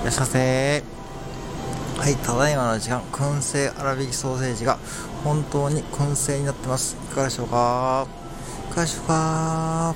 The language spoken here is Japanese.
いらっしゃい。ませはい、ただいまの時間、燻製粗挽きソーセージが本当に燻製になってます。いかがでしょうか？いかがでしょうか？